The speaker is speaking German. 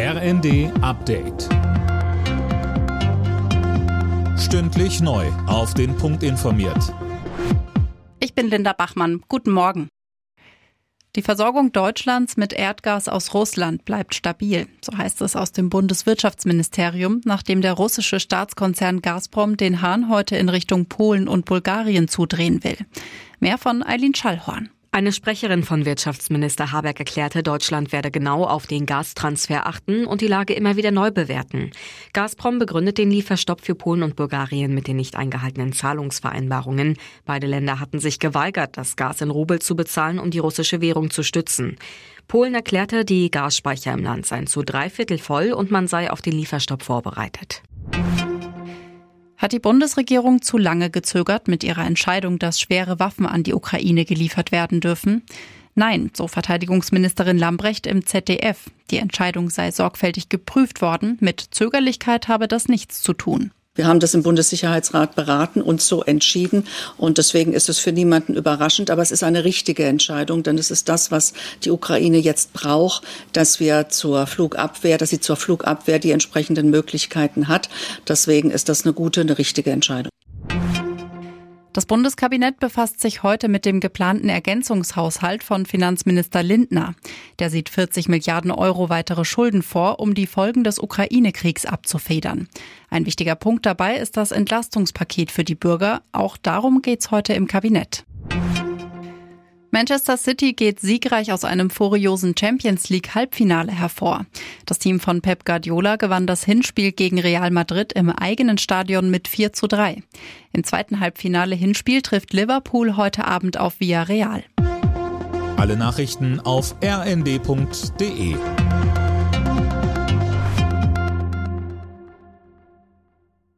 RND Update. Stündlich neu. Auf den Punkt informiert. Ich bin Linda Bachmann. Guten Morgen. Die Versorgung Deutschlands mit Erdgas aus Russland bleibt stabil, so heißt es aus dem Bundeswirtschaftsministerium, nachdem der russische Staatskonzern Gazprom den Hahn heute in Richtung Polen und Bulgarien zudrehen will. Mehr von Eileen Schallhorn. Eine Sprecherin von Wirtschaftsminister Habeck erklärte, Deutschland werde genau auf den Gastransfer achten und die Lage immer wieder neu bewerten. Gazprom begründet den Lieferstopp für Polen und Bulgarien mit den nicht eingehaltenen Zahlungsvereinbarungen. Beide Länder hatten sich geweigert, das Gas in Rubel zu bezahlen, um die russische Währung zu stützen. Polen erklärte, die Gasspeicher im Land seien zu drei Viertel voll und man sei auf den Lieferstopp vorbereitet. Hat die Bundesregierung zu lange gezögert mit ihrer Entscheidung, dass schwere Waffen an die Ukraine geliefert werden dürfen? Nein, so Verteidigungsministerin Lambrecht im ZDF. Die Entscheidung sei sorgfältig geprüft worden. Mit Zögerlichkeit habe das nichts zu tun. Wir haben das im Bundessicherheitsrat beraten und so entschieden. Und deswegen ist es für niemanden überraschend. Aber es ist eine richtige Entscheidung, denn es ist das, was die Ukraine jetzt braucht, dass wir zur Flugabwehr, dass sie zur Flugabwehr die entsprechenden Möglichkeiten hat. Deswegen ist das eine gute, eine richtige Entscheidung. Das Bundeskabinett befasst sich heute mit dem geplanten Ergänzungshaushalt von Finanzminister Lindner. Der sieht 40 Milliarden Euro weitere Schulden vor, um die Folgen des Ukraine-Kriegs abzufedern. Ein wichtiger Punkt dabei ist das Entlastungspaket für die Bürger. Auch darum geht's heute im Kabinett. Manchester City geht siegreich aus einem furiosen Champions League Halbfinale hervor. Das Team von Pep Guardiola gewann das Hinspiel gegen Real Madrid im eigenen Stadion mit 4 zu 3. Im zweiten Halbfinale Hinspiel trifft Liverpool heute Abend auf Villarreal. Alle Nachrichten auf rnd.de